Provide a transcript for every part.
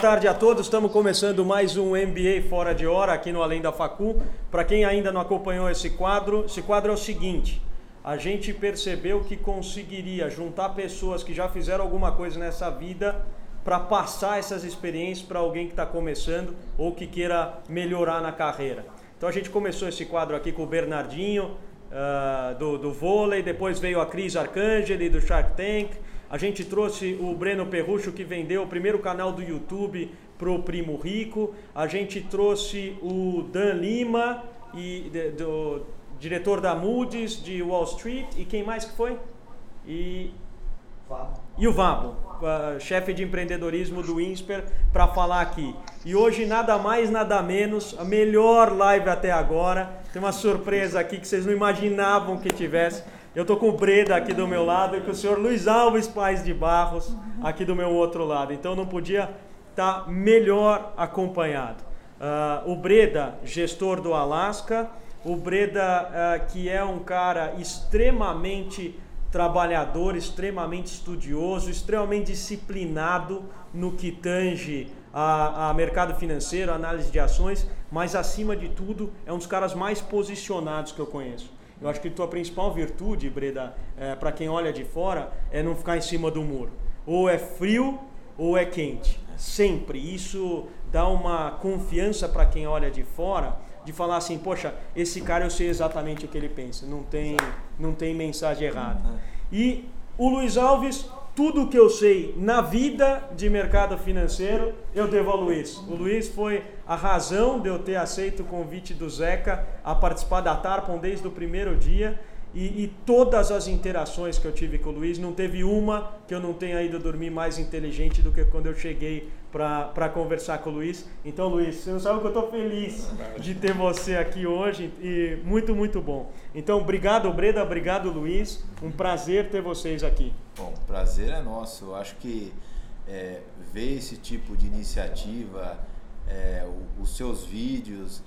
tarde a todos. Estamos começando mais um MBA Fora de Hora aqui no Além da Facu. Para quem ainda não acompanhou esse quadro, esse quadro é o seguinte: a gente percebeu que conseguiria juntar pessoas que já fizeram alguma coisa nessa vida para passar essas experiências para alguém que está começando ou que queira melhorar na carreira. Então a gente começou esse quadro aqui com o Bernardinho uh, do, do vôlei, depois veio a Cris Arcangeli do Shark Tank. A gente trouxe o Breno Perrucho, que vendeu o primeiro canal do YouTube pro Primo Rico. A gente trouxe o Dan Lima, e, de, do, diretor da Moody's, de Wall Street. E quem mais que foi? E, e o Vabo, uh, chefe de empreendedorismo do INSPER, para falar aqui. E hoje, nada mais, nada menos, a melhor live até agora. Tem uma surpresa aqui que vocês não imaginavam que tivesse eu tô com o Breda aqui do meu lado e com o senhor Luiz Alves Paz de Barros aqui do meu outro lado. Então não podia estar tá melhor acompanhado. Uh, o Breda, gestor do Alasca, o Breda, uh, que é um cara extremamente trabalhador, extremamente estudioso, extremamente disciplinado no que tange a, a, mercado financeiro, análise de ações, mas acima de tudo é um dos caras mais posicionados que eu conheço. Eu acho que tua principal virtude, Breda, é, para quem olha de fora, é não ficar em cima do muro. Ou é frio ou é quente. Sempre. Isso dá uma confiança para quem olha de fora de falar assim, poxa, esse cara eu sei exatamente o que ele pensa. Não tem, não tem mensagem errada. E o Luiz Alves tudo que eu sei na vida de mercado financeiro, eu devo ao Luiz. O Luiz foi a razão de eu ter aceito o convite do Zeca a participar da Tarpon desde o primeiro dia. E, e, todas as interações que eu tive com o Luiz, não teve uma que eu não tenha ido dormir mais inteligente do que quando eu cheguei para conversar com o Luiz. Então, Luiz, você não sabe que eu estou feliz de ter você aqui hoje e muito, muito bom. Então, obrigado, Breda, obrigado, Luiz. Um prazer ter vocês aqui. Bom, prazer é nosso. Eu acho que é, ver esse tipo de iniciativa, é, os seus vídeos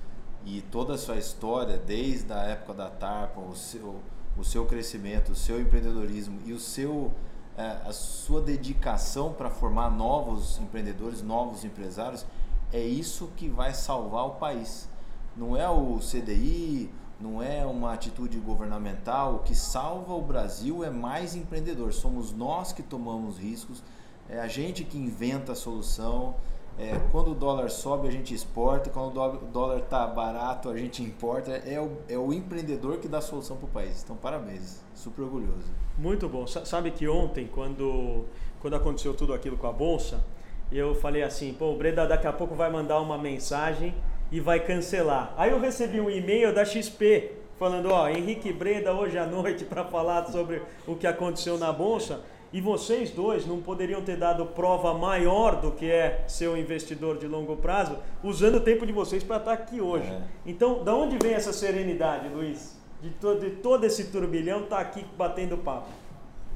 e toda a sua história, desde a época da Tarpa, o seu o seu crescimento, o seu empreendedorismo e o seu é, a sua dedicação para formar novos empreendedores, novos empresários, é isso que vai salvar o país. Não é o CDI, não é uma atitude governamental. O que salva o Brasil é mais empreendedor. Somos nós que tomamos riscos, é a gente que inventa a solução, é, quando o dólar sobe, a gente exporta, quando o dólar está barato, a gente importa. É o, é o empreendedor que dá a solução para o país. Então, parabéns, super orgulhoso. Muito bom. Sabe que ontem, quando, quando aconteceu tudo aquilo com a Bolsa, eu falei assim: pô, o Breda daqui a pouco vai mandar uma mensagem e vai cancelar. Aí eu recebi um e-mail da XP falando: ó, Henrique Breda hoje à noite para falar sobre o que aconteceu na Bolsa. E vocês dois não poderiam ter dado prova maior do que é ser um investidor de longo prazo, usando o tempo de vocês para estar aqui hoje. É. Então, da onde vem essa serenidade, Luiz? De, to de todo esse turbilhão estar tá aqui batendo papo.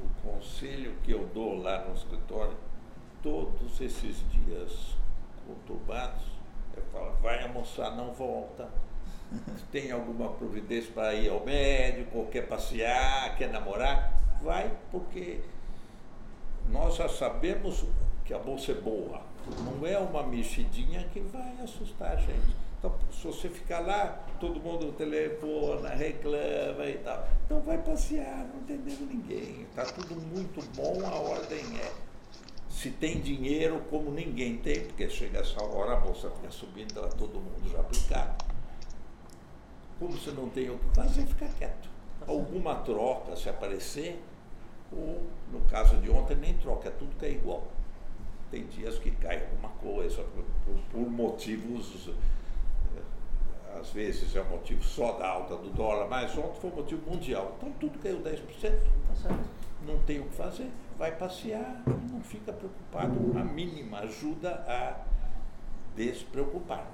O conselho que eu dou lá no escritório, todos esses dias conturbados, eu falo, vai almoçar, não volta. Tem alguma providência para ir ao médico, ou quer passear, quer namorar, vai, porque nós já sabemos que a bolsa é boa. Não é uma mexidinha que vai assustar a gente. Então, se você ficar lá, todo mundo telefona, reclama e tal. Então vai passear, não entendendo ninguém. Está tudo muito bom, a ordem é. Se tem dinheiro, como ninguém tem, porque chega essa hora, a bolsa fica subindo, está todo mundo já aplicado. Como você não tem o que fazer, fica quieto. Alguma troca, se aparecer, ou, no caso de ontem, nem troca, é tudo que é igual. Tem dias que cai alguma coisa, por, por, por motivos, eh, às vezes é motivo só da alta do dólar, mas ontem foi motivo mundial. Então tudo caiu 10%. Tá não tem o que fazer, vai passear e não fica preocupado. A mínima ajuda a despreocupar.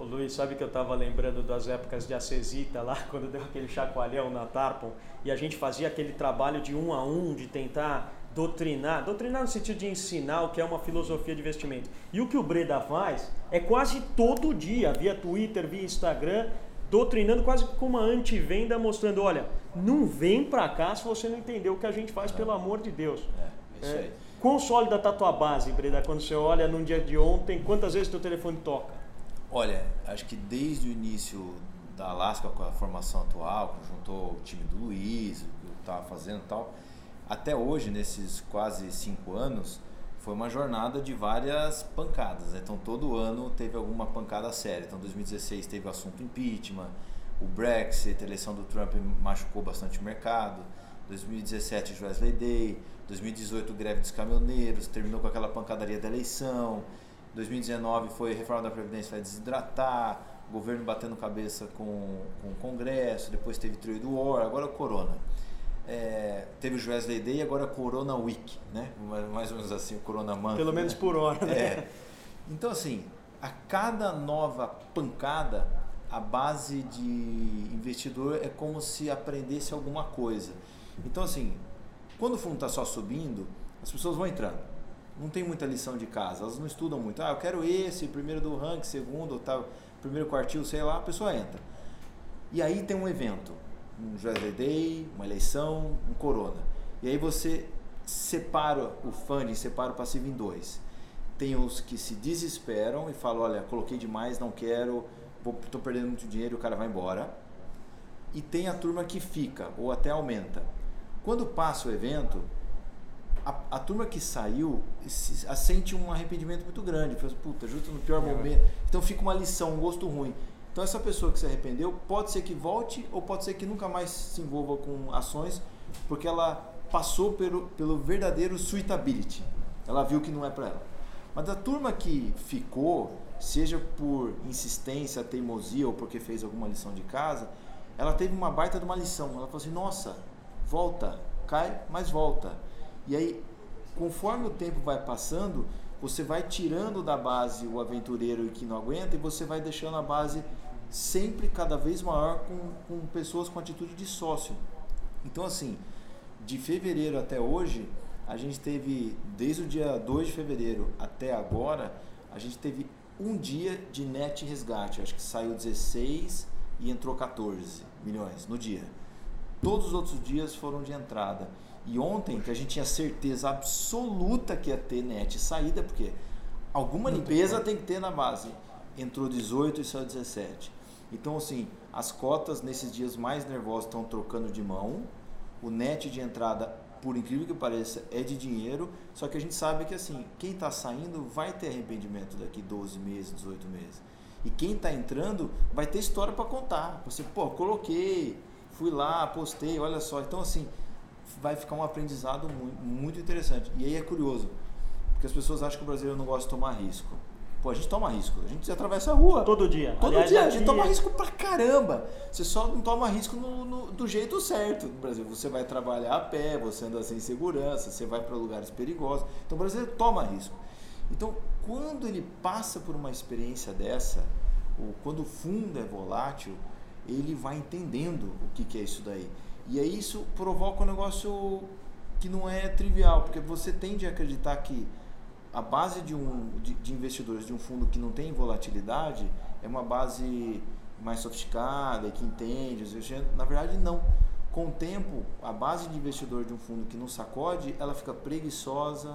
Ô Luiz, sabe que eu estava lembrando das épocas de Acesita lá, quando deu aquele chacoalhão na Tarpon, e a gente fazia aquele trabalho de um a um, de tentar doutrinar, doutrinar no sentido de ensinar o que é uma filosofia de investimento. E o que o Breda faz é quase todo dia, via Twitter, via Instagram, doutrinando quase com uma antivenda, mostrando, olha, não vem para cá se você não entendeu o que a gente faz, pelo amor de Deus. É, isso é. aí. Quão sólida está a tua base, Breda, quando você olha num dia de ontem, quantas vezes teu telefone toca? Olha, acho que desde o início da Alaska com a formação atual, juntou o time do Luiz, o que eu estava fazendo e tal, até hoje, nesses quase cinco anos, foi uma jornada de várias pancadas. Né? Então, todo ano teve alguma pancada séria. Então, 2016 teve o assunto impeachment, o Brexit, a eleição do Trump machucou bastante o mercado. 2017, Wesley Day. 2018, greve dos caminhoneiros, terminou com aquela pancadaria da eleição. 2019 foi reforma da Previdência vai desidratar, o governo batendo cabeça com, com o Congresso, depois teve Trade War, agora o Corona. É, teve o Wesley Day, agora Corona Week, né? Mais ou menos assim, o Corona Month. Pelo menos né? por hora, né? É. Então, assim, a cada nova pancada, a base de investidor é como se aprendesse alguma coisa. Então, assim, quando o fundo está só subindo, as pessoas vão entrando. Não tem muita lição de casa, elas não estudam muito. Ah, eu quero esse, primeiro do ranking, segundo, tal, primeiro quartil, sei lá, a pessoa entra. E aí tem um evento um Wesley Day, uma eleição, um Corona. E aí você separa o funding, separa o passivo em dois. Tem os que se desesperam e falam, olha, coloquei demais, não quero, estou perdendo muito dinheiro, o cara vai embora. E tem a turma que fica ou até aumenta. Quando passa o evento, a, a turma que saiu se, sente um arrependimento muito grande. Fala, puta, justo no pior é. momento. Então fica uma lição, um gosto ruim. Então essa pessoa que se arrependeu pode ser que volte ou pode ser que nunca mais se envolva com ações porque ela passou pelo, pelo verdadeiro suitability. Ela viu que não é para ela. Mas da turma que ficou, seja por insistência, teimosia ou porque fez alguma lição de casa, ela teve uma baita de uma lição. Ela falou assim: nossa, volta, cai, mas volta. E aí, conforme o tempo vai passando, você vai tirando da base o aventureiro que não aguenta e você vai deixando a base sempre cada vez maior com, com pessoas com atitude de sócio. Então, assim, de fevereiro até hoje, a gente teve, desde o dia 2 de fevereiro até agora, a gente teve um dia de net resgate. Acho que saiu 16 e entrou 14 milhões no dia. Todos os outros dias foram de entrada. E ontem, que a gente tinha certeza absoluta que ia ter net saída, porque alguma limpeza tem que ter na base. Entrou 18 e saiu 17. Então, assim, as cotas nesses dias mais nervosos estão trocando de mão. O net de entrada, por incrível que pareça, é de dinheiro. Só que a gente sabe que, assim, quem está saindo vai ter arrependimento daqui 12 meses, 18 meses. E quem está entrando vai ter história para contar. Você, pô, coloquei, fui lá, postei, olha só. Então, assim, vai ficar um aprendizado muito, muito interessante. E aí é curioso, porque as pessoas acham que o brasileiro não gosta de tomar risco. Pô, a gente toma risco. A gente atravessa a rua. Todo dia. Todo Aliás, dia. A gente toma risco pra caramba. Você só não toma risco no, no, do jeito certo no Brasil. Você vai trabalhar a pé, você anda sem segurança, você vai para lugares perigosos. Então o brasileiro toma risco. Então, quando ele passa por uma experiência dessa, ou quando o fundo é volátil, ele vai entendendo o que, que é isso daí. E aí isso provoca um negócio que não é trivial, porque você tende a acreditar que a base de, um, de, de, investidores de um fundo que não tem volatilidade é uma base mais sofisticada que entende. Na verdade, não. Com o tempo, a base de investidor de um fundo que não sacode, ela fica preguiçosa,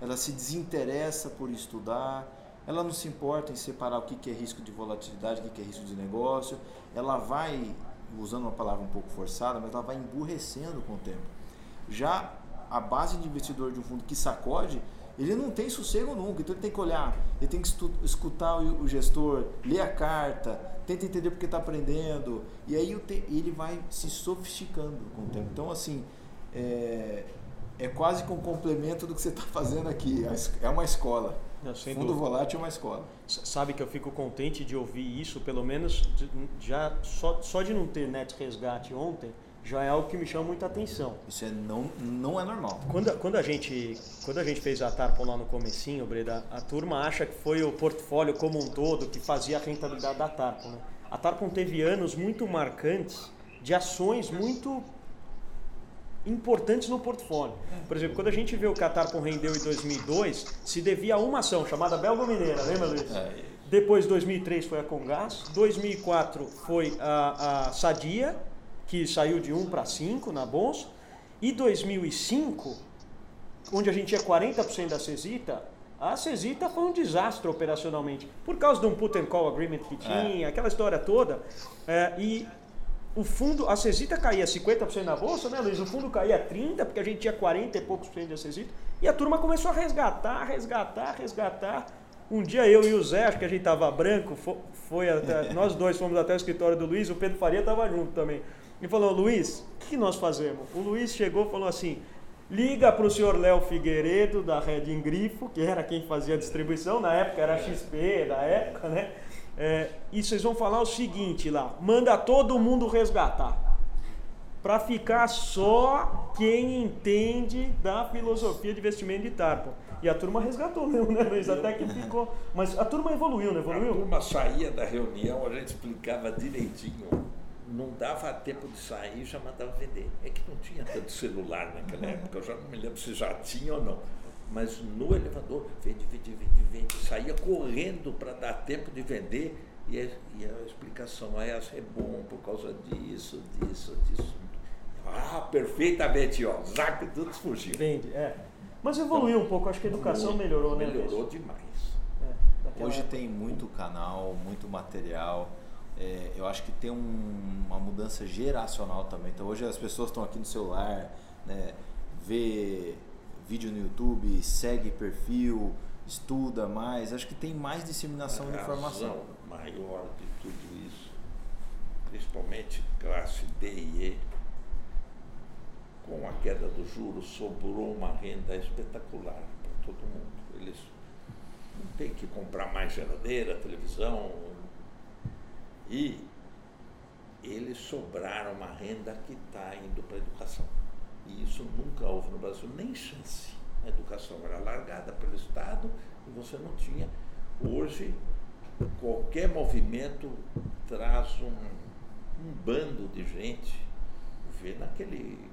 ela se desinteressa por estudar, ela não se importa em separar o que é risco de volatilidade, o que é risco de negócio, ela vai, usando uma palavra um pouco forçada, mas ela vai emburrecendo com o tempo. Já a base de investidor de um fundo que sacode, ele não tem sossego nunca. Então ele tem que olhar, ele tem que escutar o gestor, ler a carta, tenta entender porque está aprendendo. E aí ele vai se sofisticando com o tempo. Então, assim, é, é quase com um complemento do que você está fazendo aqui. É uma escola. Não, Fundo dúvida. volátil é uma escola. Sabe que eu fico contente de ouvir isso, pelo menos já só, só de não ter net resgate ontem já é algo que me chama muita atenção. Isso é não, não é normal. Quando, quando, a gente, quando a gente fez a Tarpon lá no comecinho, Breda, a turma acha que foi o portfólio como um todo que fazia a rentabilidade da Tarpon. Né? A Tarpon teve anos muito marcantes de ações muito importantes no portfólio. Por exemplo, quando a gente vê o que a Tarpon rendeu em 2002, se devia a uma ação chamada Belga Mineira, lembra Luiz? É. Depois, 2003 foi a Congás, 2004 foi a, a Sadia, que saiu de 1 para 5 na bolsa, e 2005 onde a gente tinha 40% da Cesita, a Cesita foi um desastre operacionalmente. Por causa de um put and call agreement que tinha, é. aquela história toda. É, e o fundo, a Cesita caía 50% na bolsa, né, Luiz? O fundo caía 30%, porque a gente tinha 40 e poucos por cento da Cesita. E a turma começou a resgatar, resgatar, resgatar. Um dia eu e o Zé, acho que a gente tava branco, foi até, nós dois fomos até o escritório do Luiz, o Pedro Faria estava junto também. E falou, Luiz, o que nós fazemos? O Luiz chegou e falou assim, liga para o senhor Léo Figueiredo, da Red Grifo, que era quem fazia a distribuição, na época era XP, da época, né? É, e vocês vão falar o seguinte lá, manda todo mundo resgatar. Para ficar só quem entende da filosofia de investimento de Tarpa. E a turma resgatou mesmo, né, Luiz? Até que ficou. Mas a turma evoluiu, né? Evoluiu? A turma saía da reunião, a gente explicava direitinho. Não dava tempo de sair já mandava vender. É que não tinha tanto celular naquela época, eu já não me lembro se já tinha ou não. Mas no elevador, vende, vende, vende, vende. Saía correndo para dar tempo de vender. E a, e a explicação, aí ah, é bom por causa disso, disso, disso. Ah, perfeitamente, ó. Zac, tudo fugiu. Vende, é. Mas evoluiu um pouco, acho que a educação melhorou, né? Melhorou demais. É, Hoje época. tem muito canal, muito material. É, eu acho que tem um, uma mudança geracional também. Então hoje as pessoas estão aqui no celular, né, vê vídeo no YouTube, segue perfil, estuda mais. Acho que tem mais disseminação de informação. maior de tudo isso, principalmente classe D e E, com a queda do juros, sobrou uma renda espetacular para todo mundo. Eles não têm que comprar mais geladeira, televisão. E eles sobraram uma renda que está indo para a educação. E isso nunca houve no Brasil, nem chance. A educação era largada pelo Estado e você não tinha. Hoje, qualquer movimento traz um, um bando de gente. Vê naquele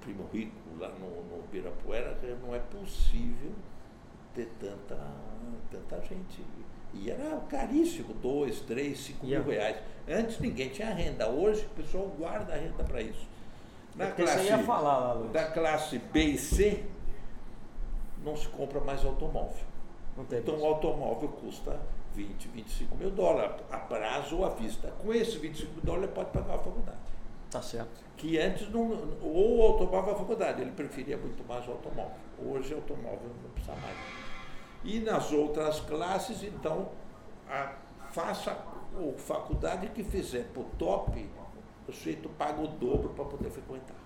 Primo Rico, lá no, no Ibirapuera, não é possível ter tanta, tanta gente. E era caríssimo, dois, três, cinco mil reais. Antes ninguém tinha renda, hoje o pessoal guarda a renda para isso. Na classe, ia falar lá, Luiz. Da classe B e C, não se compra mais automóvel. então o automóvel custa 20, 25 mil dólares, a prazo ou à vista. Com esses 25 mil dólares, ele pode pagar a faculdade. Tá certo. Que antes não, ou o automóvel a faculdade, ele preferia muito mais o automóvel. Hoje o automóvel não precisa mais. E nas outras classes, então, a, faça a faculdade que fizer para o top, o sujeito paga o dobro para poder frequentar.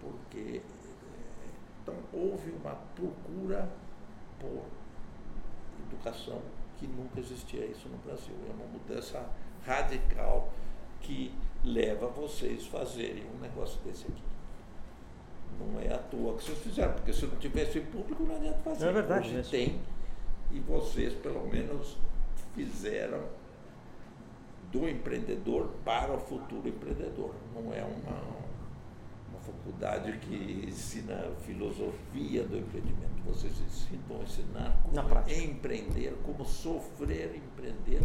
Porque eh, então houve uma procura por educação que nunca existia isso no Brasil. É uma mudança radical que leva vocês a fazerem um negócio desse aqui. Não é à toa que vocês fizeram, porque se não tivesse público não adianta fazer. É verdade. Hoje tem, e vocês pelo menos fizeram do empreendedor para o futuro empreendedor. Não é uma, uma faculdade que ensina filosofia do empreendimento. Vocês vão ensinar como empreender, como sofrer empreender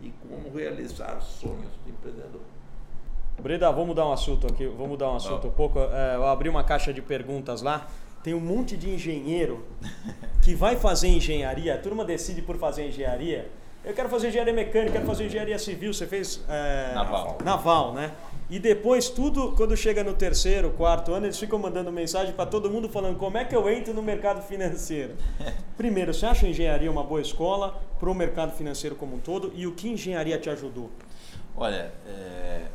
e como realizar sonhos de empreendedor. Breda, vamos mudar um assunto aqui, vamos mudar um assunto um pouco. É, eu abri uma caixa de perguntas lá. Tem um monte de engenheiro que vai fazer engenharia, a turma decide por fazer engenharia. Eu quero fazer engenharia mecânica, quero fazer engenharia civil. Você fez. É, naval. Naval, né? E depois, tudo, quando chega no terceiro, quarto ano, eles ficam mandando mensagem para todo mundo falando como é que eu entro no mercado financeiro. Primeiro, você acha a engenharia uma boa escola para o mercado financeiro como um todo? E o que engenharia te ajudou? Olha, é,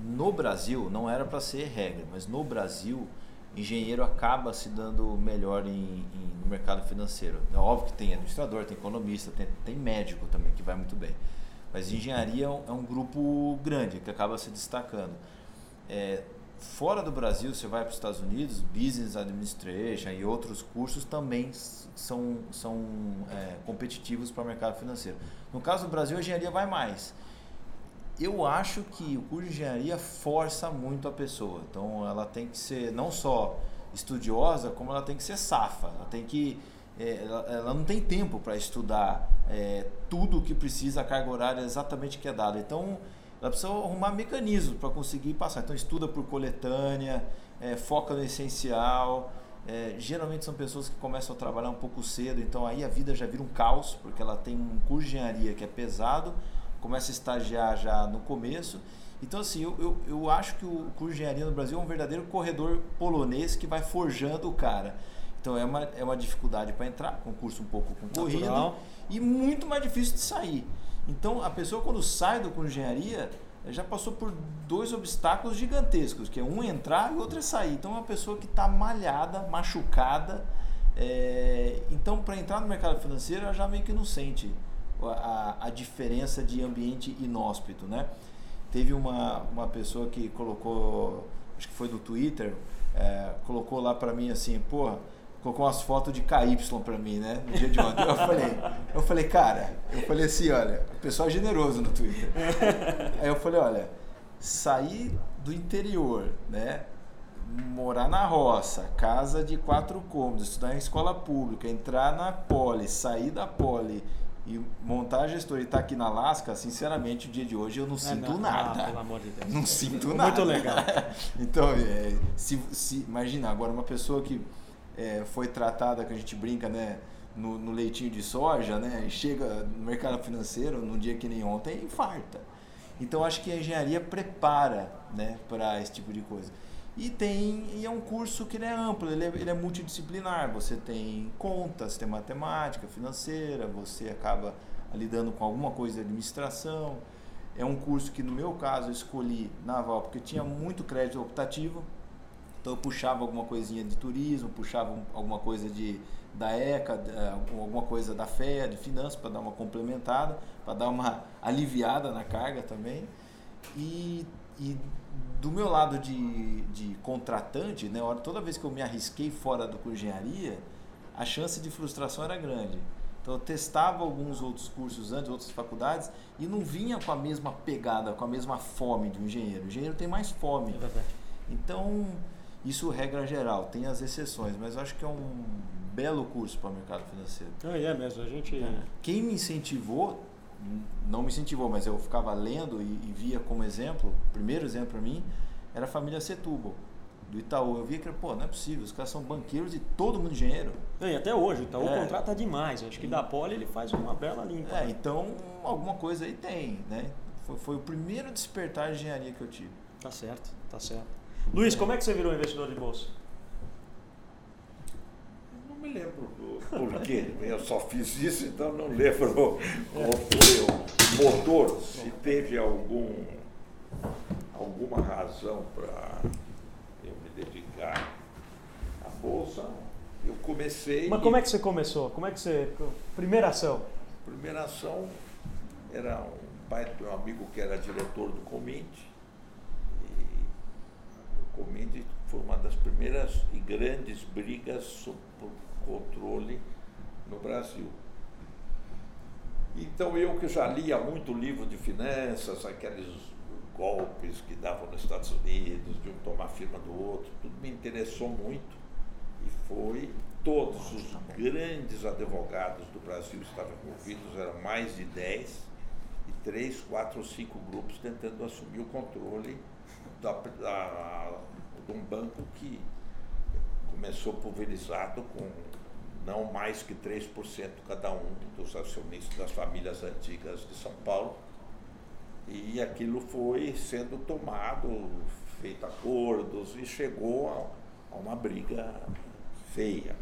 no Brasil, não era para ser regra, mas no Brasil, engenheiro acaba se dando melhor em, em, no mercado financeiro. É óbvio que tem administrador, tem economista, tem, tem médico também, que vai muito bem. Mas engenharia é um, é um grupo grande que acaba se destacando. É, fora do Brasil, você vai para os Estados Unidos, Business Administration e outros cursos também são, são é, competitivos para o mercado financeiro. No caso do Brasil, a engenharia vai mais eu acho que o curso de engenharia força muito a pessoa. Então ela tem que ser não só estudiosa, como ela tem que ser safa. Ela tem que é, ela, não tem tempo para estudar é, tudo o que precisa, a carga horária exatamente que é dada. Então ela precisa arrumar mecanismos para conseguir passar. Então estuda por coletânea, é, foca no essencial. É, geralmente são pessoas que começam a trabalhar um pouco cedo, então aí a vida já vira um caos, porque ela tem um curso de engenharia que é pesado, começa a estagiar já no começo. Então, assim, eu, eu, eu acho que o curso de engenharia no Brasil é um verdadeiro corredor polonês que vai forjando o cara. Então, é uma, é uma dificuldade para entrar, concurso um pouco concorrido Natural. e muito mais difícil de sair. Então, a pessoa, quando sai do curso de engenharia, já passou por dois obstáculos gigantescos, que é um entrar e outro é sair. Então, é uma pessoa que está malhada, machucada. é, Então, para entrar no mercado financeiro, ela já meio que não sente a, a diferença de ambiente inóspito, né? Teve uma, uma pessoa que colocou, acho que foi no Twitter, é, colocou lá para mim assim, porra, colocou umas fotos de KY para mim, né? No dia de ontem. Eu falei, eu falei, cara, eu falei assim, olha, o pessoal é generoso no Twitter. Aí eu falei, olha, sair do interior, né? Morar na roça, casa de quatro cômodos, estudar em escola pública, entrar na poli, sair da poli e montar a gestora e estar aqui na Alaska, sinceramente, o dia de hoje eu não sinto não. nada. Ah, pelo amor de Deus. Não sinto Muito nada. legal. então, é, se, se- imagina agora uma pessoa que é, foi tratada, que a gente brinca, né, no, no leitinho de soja, né, chega no mercado financeiro num dia que nem ontem e infarta. Então, acho que a engenharia prepara, né, para esse tipo de coisa. E tem e é um curso que ele é amplo, ele é, ele é multidisciplinar. Você tem contas, tem matemática, financeira, você acaba lidando com alguma coisa de administração. É um curso que, no meu caso, eu escolhi naval porque tinha muito crédito optativo. Então, eu puxava alguma coisinha de turismo, puxava um- alguma coisa de, da ECA, da- alguma coisa da FEA, de finanças, para dar uma complementada, para dar uma aliviada na carga também. E, e do meu lado de, de contratante, né, hora- toda vez que eu me arrisquei fora do curso de engenharia, a chance de frustração era grande. Então eu testava alguns outros cursos antes, outras faculdades, e não vinha com a mesma pegada, com a mesma fome de um engenheiro. O engenheiro tem mais fome. É. Então, isso regra geral, tem as exceções, mas eu acho que é um belo curso para o mercado financeiro. Não, é mesmo, a gente. Quem me incentivou, não me incentivou, mas eu ficava lendo e, e via como exemplo, primeiro exemplo para mim, era a família Setúbal, do Itaú. Eu via que, pô, não é possível, os caras são banqueiros e todo mundo engenheiro. Não, e até hoje, o É. contrata demais. Acho que da Poli ele faz uma bela limpa. É, então alguma coisa aí tem, né? Foi, foi o primeiro despertar de engenharia que eu tive. Tá certo, tá certo. Luiz, como é que você virou investidor de bolsa? Me lembro do porquê. Eu só fiz isso, então não lembro qual foi o motor, se teve algum, alguma razão para eu me dedicar à Bolsa. Eu comecei. Mas como é que você começou? Como é que você. Primeira ação. Primeira ação era um pai do meu amigo que era diretor do Comint. E o Comint foi uma das primeiras e grandes brigas sobre controle no Brasil. Então eu que já lia muito livro de finanças, aqueles golpes que davam nos Estados Unidos, de um tomar firma do outro, tudo me interessou muito. E foi todos os grandes advogados do Brasil estavam envolvidos, eram mais de 10, e três, quatro ou cinco grupos tentando assumir o controle da, da, de um banco que começou pulverizado com não mais que 3% cada um dos acionistas das famílias antigas de São Paulo. E aquilo foi sendo tomado, feito acordos e chegou a, a uma briga feia.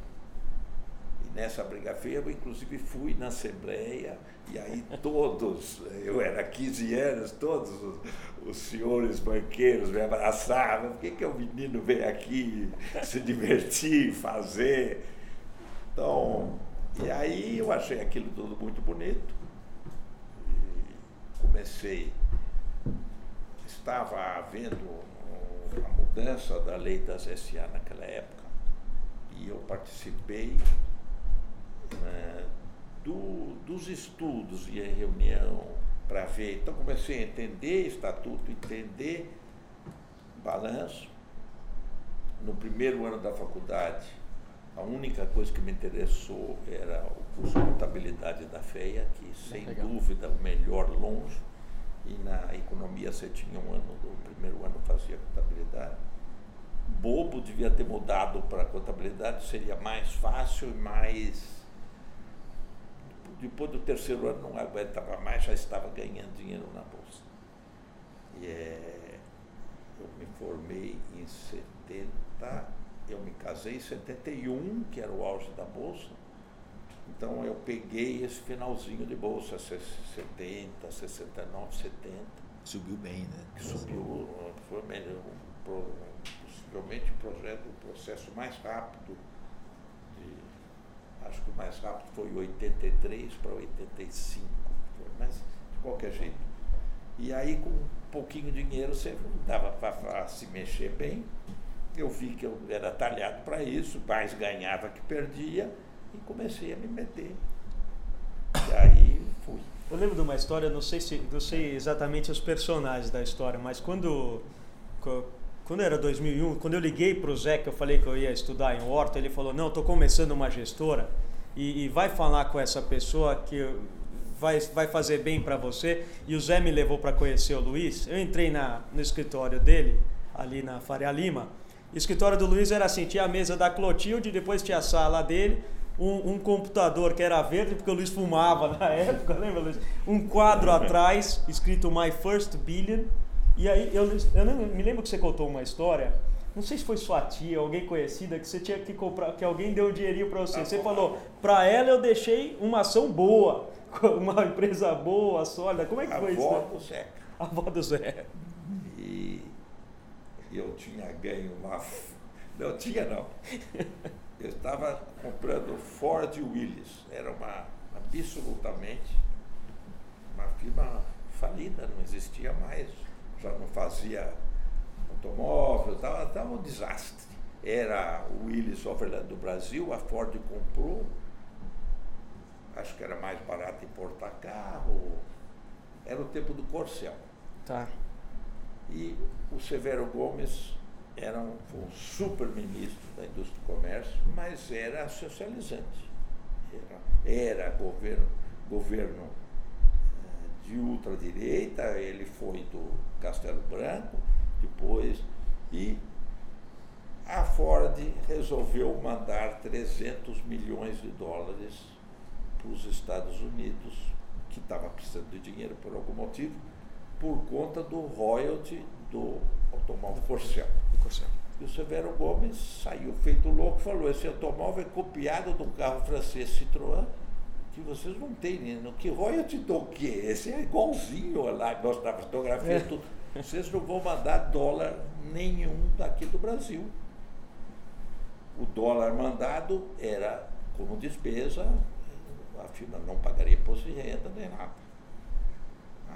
Nessa briga feia eu inclusive fui na Assembleia e aí todos, eu era 15 anos, todos os, os senhores banqueiros me abraçavam, por que, que o menino vem aqui se divertir, fazer? Então, e aí eu achei aquilo tudo muito bonito. E comecei, estava havendo a mudança da lei das SA naquela época e eu participei né, do, dos estudos e a reunião para ver. Então comecei a entender estatuto, entender balanço. No primeiro ano da faculdade, a única coisa que me interessou era o curso de contabilidade da FEA, que sem Legal. dúvida o melhor longe. E na economia você tinha um ano, o primeiro ano fazia contabilidade. bobo, devia ter mudado para contabilidade, seria mais fácil e mais. Depois do terceiro ano não aguentava mais, já estava ganhando dinheiro na bolsa. E é, eu me formei em 70, eu me casei em 71, que era o auge da bolsa. Então eu peguei esse finalzinho de bolsa, 70, 69, 70. Subiu bem, né? Subiu, foi melhor, possivelmente o projeto, o processo mais rápido. De, acho que o mais rápido foi 83 para 85, mas de qualquer jeito. E aí com um pouquinho de dinheiro você dava para se mexer bem. Eu vi que eu era talhado para isso, mais ganhava que perdia e comecei a me meter. E aí fui. Eu lembro de uma história, não sei se não sei exatamente os personagens da história, mas quando quando era 2001, quando eu liguei para o Zé que eu falei que eu ia estudar em Horta, ele falou: "Não, estou começando uma gestora e, e, vai falar com essa pessoa que vai vai fazer bem para você". E o Zé me levou para conhecer o Luiz. Eu entrei na no escritório dele ali na Faria Lima. O escritório do Luiz era assim, tinha a mesa da Clotilde, depois tinha a sala dele, um, um, computador que era verde, porque o Luiz fumava na época, lembra, Luiz? Um quadro atrás, escrito My First Billion. E aí, eu, eu não, me lembro que você contou uma história, não sei se foi sua tia, alguém conhecida, que você tinha que comprar, que alguém deu um dinheirinho para você. Você falou, para ela eu deixei uma ação boa, uma empresa boa, sólida. Como é que a foi isso? A avó do Zé. A avó do Zé. E eu tinha ganho uma. Não tinha, não. eu estava comprando Ford Willis, era uma absolutamente uma firma falida, não existia mais, já não fazia automóvel, estava um desastre. Era o Willis Overland do Brasil, a Ford comprou, acho que era mais barato importar carro, era o tempo do Corcel. Tá. E o Severo Gomes era um, um super ministro da indústria do comércio, mas era socializante. Era, era governo, governo de ultradireita, ele foi do Castelo Branco, depois, e a Ford resolveu mandar 300 milhões de dólares para os Estados Unidos, que estava precisando de dinheiro por algum motivo, por conta do royalty do automóvel Corcel. E o Severo Gomes saiu feito louco, falou, esse automóvel é copiado do carro francês Citroën, que vocês não têm, né? no que royalty do quê? Esse é igualzinho lá, mostrava fotografia, é. tudo. Vocês não vão mandar dólar nenhum daqui do Brasil. O dólar mandado era como despesa, a firma não pagaria imposto de renda nem nada.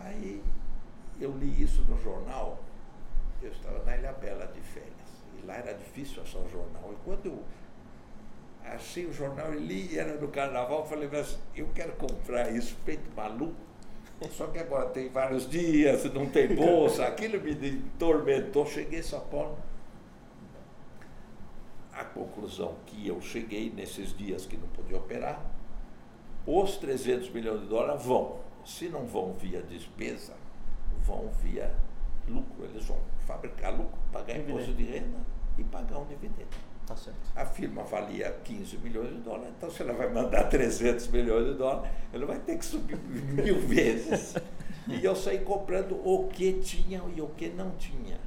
Aí eu li isso no jornal, eu estava na Ilha Bela de férias. E lá era difícil achar o jornal. E quando eu achei o jornal e li, era no carnaval, eu falei, mas eu quero comprar isso, feito maluco. Só que agora tem vários dias, não tem bolsa, aquilo me tormentou. Cheguei em São Paulo. A conclusão que eu cheguei nesses dias que não podia operar, os 300 milhões de dólares vão. Se não vão via despesa, vão via lucro. Eles vão fabricar lucro, pagar imposto de renda e pagar um dividendo. Tá. A firma valia 15 milhões de dólares, então se ela vai mandar 300 milhões de dólares, ela vai ter que subir mil vezes. E eu saí comprando o que tinha e o que não tinha.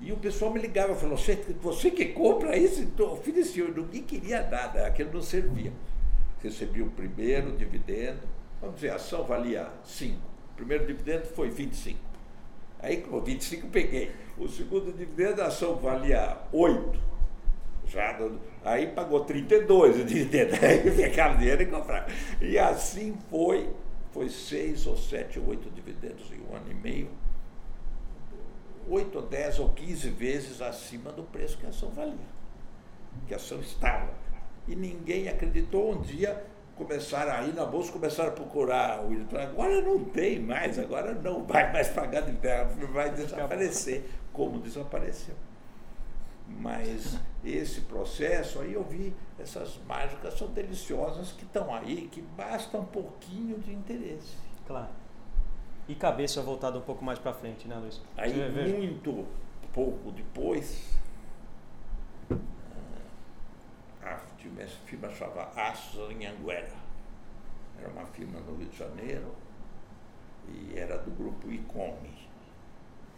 E o pessoal me ligava e falou, você, você que compra isso? Então, oferecia, eu ninguém queria nada, aquilo não servia. Recebi o primeiro dividendo, vamos dizer, a ação valia 5. O primeiro dividendo foi 25. Aí com 25 peguei. O segundo dividendo, a ação valia 8. Já, aí pagou 32 o dividendo. Aí pegava dinheiro e comprava. E assim foi, foi 6 ou 7 ou 8 dividendos em um ano e meio. 8 ou 10 ou 15 vezes acima do preço que a ação valia. Que a ação estava. E ninguém acreditou um dia começaram a ir na bolsa, começaram a procurar o editor. Agora não tem mais, agora não vai mais pagar de terra, vai desaparecer, como desapareceu. Mas esse processo, aí eu vi essas mágicas são deliciosas que estão aí, que basta um pouquinho de interesse. Claro. E cabeça voltada um pouco mais para frente, né, Luiz? Aí muito pouco depois, ah, a firma chamava Aços Anhanguera. Era uma firma no Rio de Janeiro e era do grupo Icomi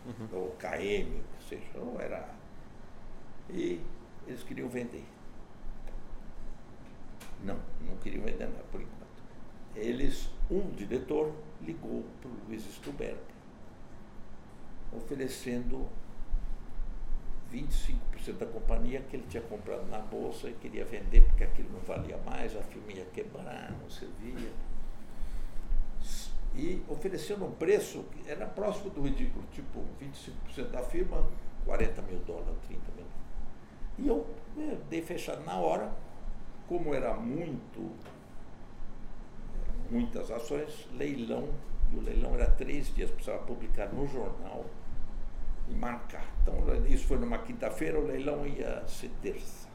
uhum. ou KM, ou seja, não era e eles queriam vender. Não, não queriam vender nada por enquanto. Eles, um diretor ligou para o Luiz Stuberg, oferecendo 25% da companhia que ele tinha comprado na bolsa e queria vender porque aquilo não valia mais, a firma ia quebrar, não servia. E oferecendo um preço que era próximo do ridículo, tipo 25% da firma, 40 mil dólares, 30 mil. E eu, eu eh, dei fechado na hora, como era muito, muitas ações, leilão, e o leilão era três dias, precisava publicar no jornal e marcar. Então, isso foi numa quinta-feira, o leilão ia ser terça.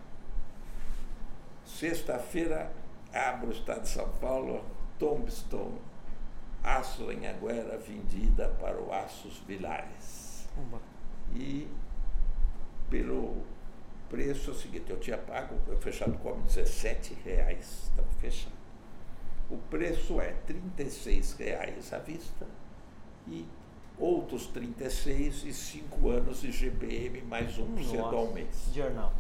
Sexta-feira, abro o estado de São Paulo, Tombstone, Aço em Aguera, vendida para o Aços Vilares. E pelo preço é o seguinte, eu tinha pago, eu fechado como 17 reais, estava fechado. O preço é 36 reais à vista e outros 36 e 5 anos de GPM mais 1% Nossa, ao mês. Jornal.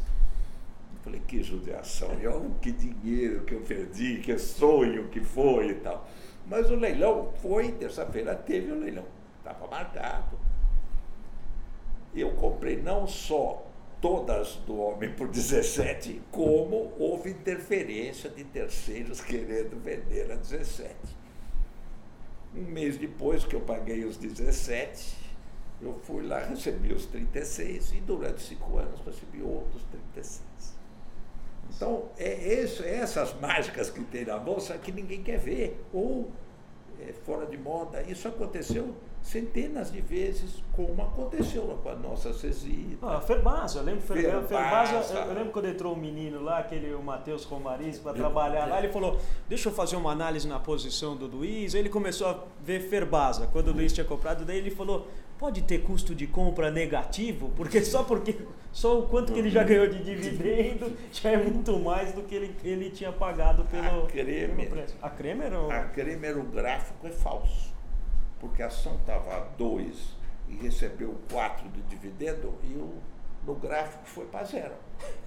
Eu falei, que judiação, e olha que dinheiro que eu perdi, que sonho que foi e tal. Mas o leilão foi, terça-feira teve o leilão, estava marcado. Eu comprei não só todas do homem por 17, como houve interferência de terceiros querendo vender a 17. Um mês depois que eu paguei os 17, eu fui lá, recebi os 36 e durante cinco anos recebi outros 36. Então, é, isso, é essas mágicas que tem na bolsa que ninguém quer ver, ou é, fora de moda. Isso aconteceu centenas de vezes, como aconteceu com a nossa Cesita. Ah, Ferbasa, eu lembro Ferbasa, Ferbasa eu, eu, lembro quando entrou um menino lá, aquele o Matheus Romariz, para trabalhar lá, ele falou, deixa eu fazer uma análise na posição do Luiz, aí ele começou a ver Ferbasa, quando o Luiz tinha comprado, daí ele falou, pode ter custo de compra negativo, porque só porque só o quanto que ele já ganhou de dividendo já é muito mais do que ele, ele tinha pagado pelo, a Kremer, pelo preço. A Kremer, ou... a Kremer, o gráfico é falso porque a ação estava a 2 e recebeu 4 de dividendo e o, no gráfico foi para zero.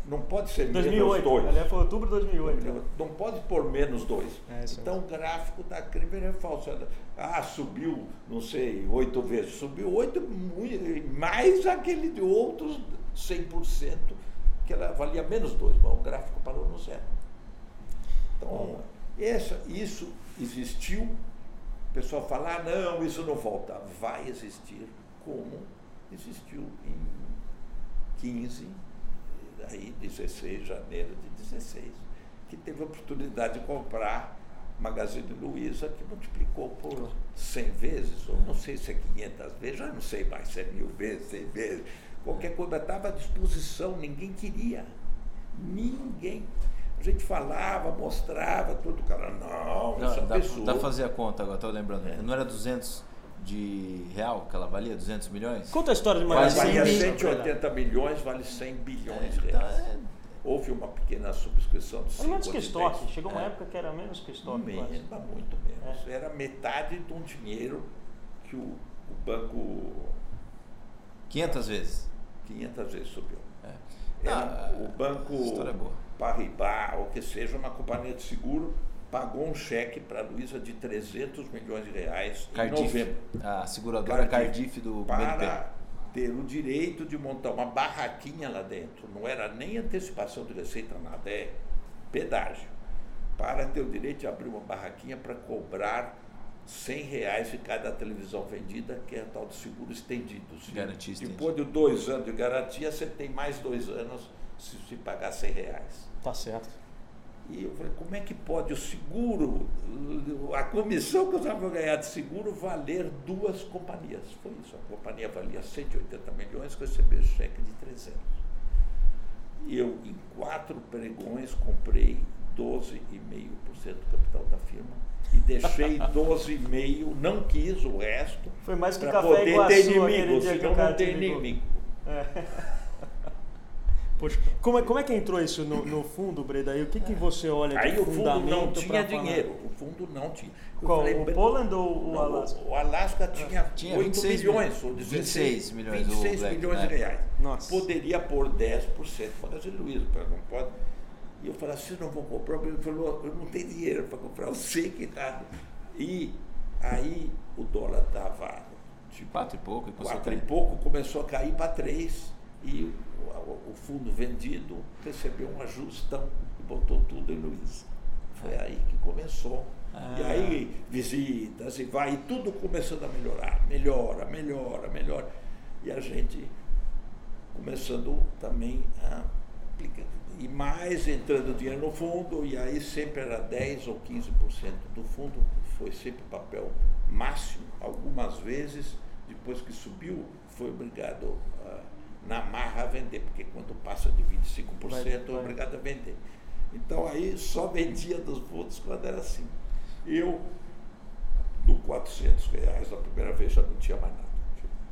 Não pode ser 2008, menos 2. Aliás, foi outubro de 2008. Não, não pode pôr menos 2. É, então o gráfico da Krimer é falso. Ah, subiu, não sei, 8 vezes. Subiu 8, mais aquele de outros 100%, que ela valia menos 2, mas o gráfico parou no zero. Então, essa, isso existiu o pessoal fala, ah, não, isso não volta. Vai existir como existiu em 15, aí 16 de janeiro de 16, que teve a oportunidade de comprar Magazine Luiza, que multiplicou por 100 vezes, ou não sei se é 500 vezes, já não sei mais se é mil vezes, 100 vezes. Qualquer coisa estava à disposição, ninguém queria. Ninguém. A gente falava, mostrava, tudo. O cara, não, não essa dá. Dá fazer a conta agora, estou lembrando. É. Não era 200 de real que ela valia? 200 milhões? Conta a história de Magazine. Valia 180 milhões, vale 100 bilhões de reais. É, Houve uma pequena subscrição de 50 menos que estoque. Chegou uma é. época que era menos que estoque. Menos, muito menos. É. Era metade de um dinheiro que o, o banco... 500 vezes? 500 vezes subiu. É. Ah, o banco... História é boa Paribas, ou que seja uma companhia de seguro, pagou um cheque para a Luísa de 300 milhões de reais Cardiff, em novembro. A seguradora Cardiff, Cardiff do Para BNP. ter o direito de montar uma barraquinha lá dentro. Não era nem antecipação de receita, nada, é pedágio. Para ter o direito de abrir uma barraquinha para cobrar 100 reais de cada televisão vendida, que é a tal de seguro estendido. Garantia estendido. Depois de dois anos de garantia, você tem mais dois anos se, se pagar 100 reais. Tá certo. E eu falei, como é que pode o seguro, a comissão que eu vou ganhar de seguro, valer duas companhias? Foi isso, a companhia valia 180 milhões, recebeu cheque de 300. E eu, em quatro pregões, comprei 12,5% do capital da firma e deixei 12,5%, não quis o resto. Foi mais que café poder ter inimigo, senão não tem inimigo. É. Poxa, como é, como é que entrou isso no, no fundo, Breda? E o que, que você olha Aí de o fundo não tinha falar? dinheiro, o fundo não tinha. Eu Qual, falei, o "Bem, Poland ou o Alasca? O Alasca tinha, Tinha 8 26 milhões, 16 26 milhões, o 26 Black, milhões né? de reais. Nossa. Poderia pôr 10% para Magazine Luiza, mas não pode. E eu falei, vocês não vão comprar? Ele falou, eu não tenho dinheiro para comprar, eu sei que está. E aí o dólar estava tipo, Quatro e pouco, e começou a quatro e cair. pouco, começou a cair para três. E o, fundo vendido recebeu um ajustão e botou tudo em Luiza. Foi aí que começou. E Ah. aí, visitas e vai, e tudo começando a melhorar. Melhora, melhora, melhora. E a gente começando também a aplicar. E mais entrando dinheiro no fundo, e aí sempre era 10 ou 15% do fundo, foi sempre papel máximo. Algumas vezes, depois que subiu, foi obrigado ah, na marra a vender, porque quando passa de 25% Vai- é vai. obrigado a vender. Então aí só vendia dos fundos quando era assim. Eu, do 400 reais, a primeira vez já não tinha mais nada.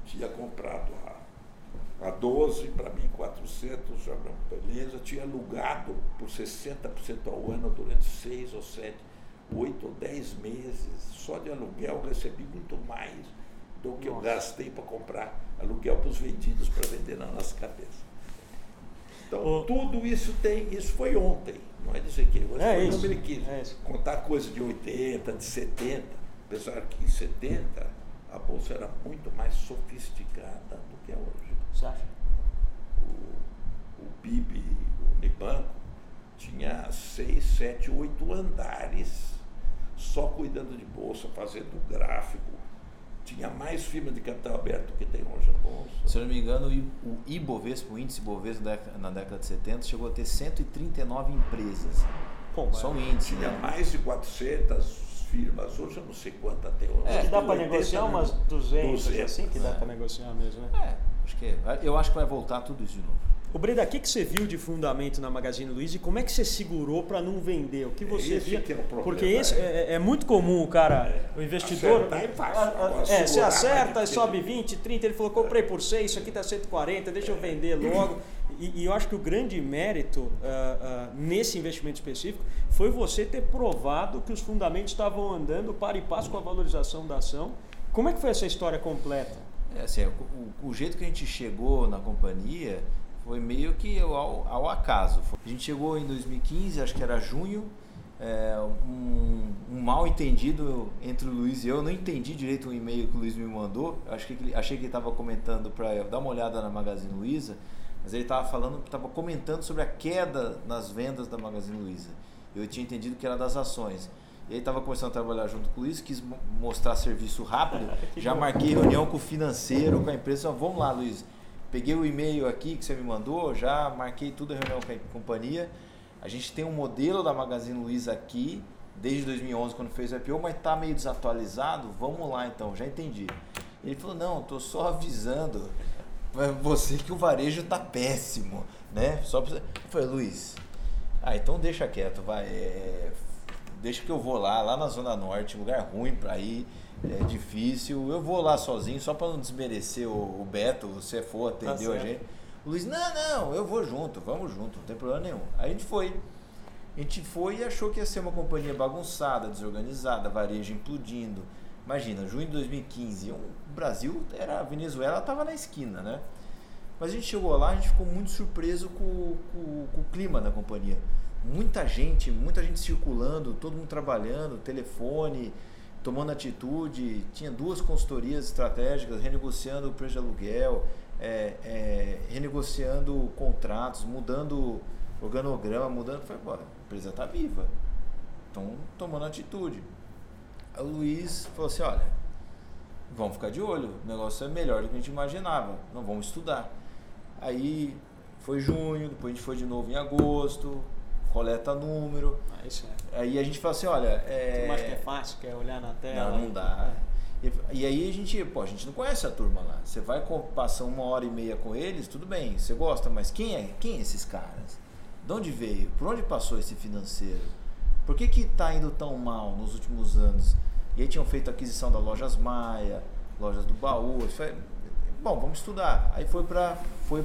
Tinha comprado a, a 12, para mim 400, já não, beleza. Tinha alugado por 60% ao ano durante 6 ou 7, 8 ou 10 meses. Só de aluguel recebi muito mais do que eu Nossa. gastei para comprar aluguel para os vendidos para vender na nossa cabeça. Então, Ô- tudo isso tem, isso foi ontem, não é dizer que hoje É foi isso, 2015. é isso. Contar coisa de 80, de 70, apesar que em 70 a bolsa era muito mais sofisticada do que é hoje. Você acha? O, o PIB, o Unibanco, tinha 6, 7, 8 andares só cuidando de bolsa, fazendo gráfico. Tinha mais firma de capital aberto que tem hoje a bolsa. Se eu não me engano, o Ibovespa, o índice Ibovespa na década de 70, chegou a ter 139 empresas. Pô, Só um índice, Tinha né? mais de 400 firmas, hoje eu não sei quanta tem. hoje. É, Acho que dá para 80, negociar né? umas 200, 200, assim que dá né? para negociar mesmo, né? É, acho que, eu acho que vai voltar tudo isso de novo. O Breda, o que, que você viu de fundamento na Magazine Luiza e como é que você segurou para não vender? O que você Esse via? que é o problema, Porque esse é, é muito comum, o cara, o investidor. Acertar é fácil, ah, agora É, você acerta, sobe 20, 30, ele falou, comprei por 6, isso aqui está 140, deixa eu vender logo. E, e eu acho que o grande mérito ah, ah, nesse investimento específico foi você ter provado que os fundamentos estavam andando para e passo com a valorização da ação. Como é que foi essa história completa? É, assim, o, o jeito que a gente chegou na companhia foi meio que ao, ao acaso. A gente chegou em 2015, acho que era junho, é, um, um mal entendido entre o Luiz e eu. Eu não entendi direito o e-mail que o Luiz me mandou. Acho que ele, achei que ele estava comentando para eu dar uma olhada na Magazine Luiza, mas ele estava falando, estava comentando sobre a queda nas vendas da Magazine Luiza. Eu tinha entendido que era das ações. E aí estava começando a trabalhar junto com o Luiz, quis mo- mostrar serviço rápido. Já marquei reunião com o financeiro, com a empresa. Vamos lá, Luiz. Peguei o e-mail aqui que você me mandou, já marquei tudo a reunião com a companhia. A gente tem um modelo da Magazine Luiza aqui, desde 2011, quando fez o IPO, mas está meio desatualizado. Vamos lá então, já entendi. Ele falou: Não, estou só avisando você que o varejo tá péssimo, né? Só pra... Eu falei, Luiz, ah, então deixa quieto, vai. é, Deixa que eu vou lá, lá na Zona Norte, lugar ruim para ir, é difícil. Eu vou lá sozinho, só para não desmerecer o, o Beto, você for, atendeu a certo. gente. O Luiz, não, não, eu vou junto, vamos junto, não tem problema nenhum. Aí a gente foi. A gente foi e achou que ia ser uma companhia bagunçada, desorganizada, varejo implodindo. Imagina, junho de 2015, o Brasil era a Venezuela estava na esquina, né? Mas a gente chegou lá, a gente ficou muito surpreso com, com- com o clima da companhia. Muita gente, muita gente circulando, todo mundo trabalhando, telefone, tomando atitude. Tinha duas consultorias estratégicas renegociando o preço de aluguel, é, é, renegociando contratos, mudando organograma, mudando. Falei, "Pô, a empresa está viva. Estão tomando atitude. O Luiz falou assim: olha, vamos ficar de olho, o negócio é melhor do que a gente imaginava, não vamos estudar. Aí foi junho, depois a gente foi de novo em agosto, coleta número. Ah. Aí a gente falou assim: olha. É... Tu acha que é fácil? Quer olhar na tela? Não, não dá. E, e aí a gente, pô, a gente não conhece a turma lá. Você vai passar uma hora e meia com eles, tudo bem, você gosta, mas quem é, quem é esses caras? De onde veio? Por onde passou esse financeiro? Por que que tá indo tão mal nos últimos anos? E aí tinham feito a aquisição da Lojas Maia, Lojas do Baú. Foi, bom, vamos estudar. Aí foi para foi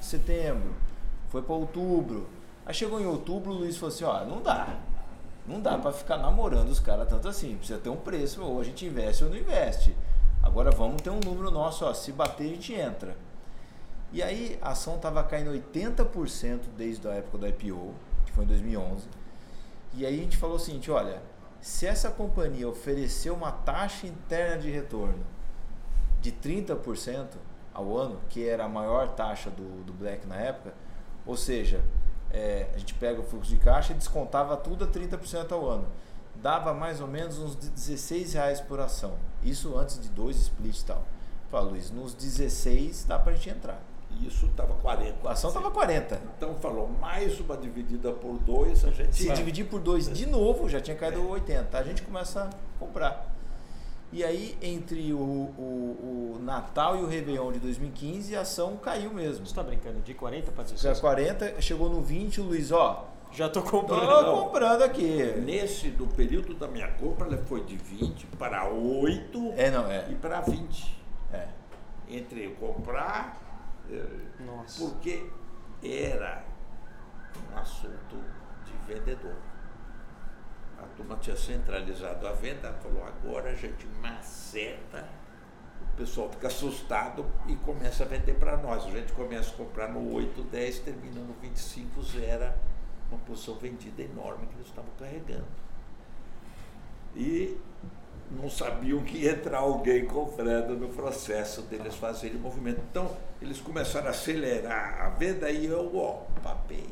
setembro. foi para outubro. Aí chegou em outubro, o Luiz falou assim, ó, não dá. Não dá para ficar namorando os caras tanto assim. Precisa ter um preço, ou a gente investe ou não investe. Agora vamos ter um número nosso, ó, se bater a gente entra. E aí a ação estava caindo 80% desde a época do IPO, que foi em 2011. E aí a gente falou o seguinte, olha, se essa companhia oferecer uma taxa interna de retorno de 30% ao ano, que era a maior taxa do, do Black na época, ou seja, é, a gente pega o fluxo de caixa e descontava tudo a 30% ao ano. Dava mais ou menos uns 16 reais por ação. Isso antes de dois splits e tal. Falei, Luiz, nos 16 dá pra gente entrar. Isso estava 40. A ação estava 40. Então falou, mais uma dividida por dois, a gente. Se dividir por dois de novo, já tinha caído 80. A gente começa a comprar. E aí, entre o, o, o, Natal e o Réveillon de 2015, a ação caiu mesmo. Você está brincando? De 40 para 16? 40, chegou no 20, o Luiz, ó. Já estou comprando. Tô comprando aqui. Nesse, do período da minha compra, ela foi de 20 para 8 é, não, é. e para 20. É. Entre comprar, eh, Nossa. porque era um assunto de vendedor a turma tinha centralizado a venda, falou, agora a gente maceta, o pessoal fica assustado e começa a vender para nós. A gente começa a comprar no 8, 10, termina no 25, zero, uma posição vendida enorme que eles estavam carregando. E não sabiam que ia entrar alguém comprando no processo deles fazerem o movimento. Então, eles começaram a acelerar a venda e eu, ó, papei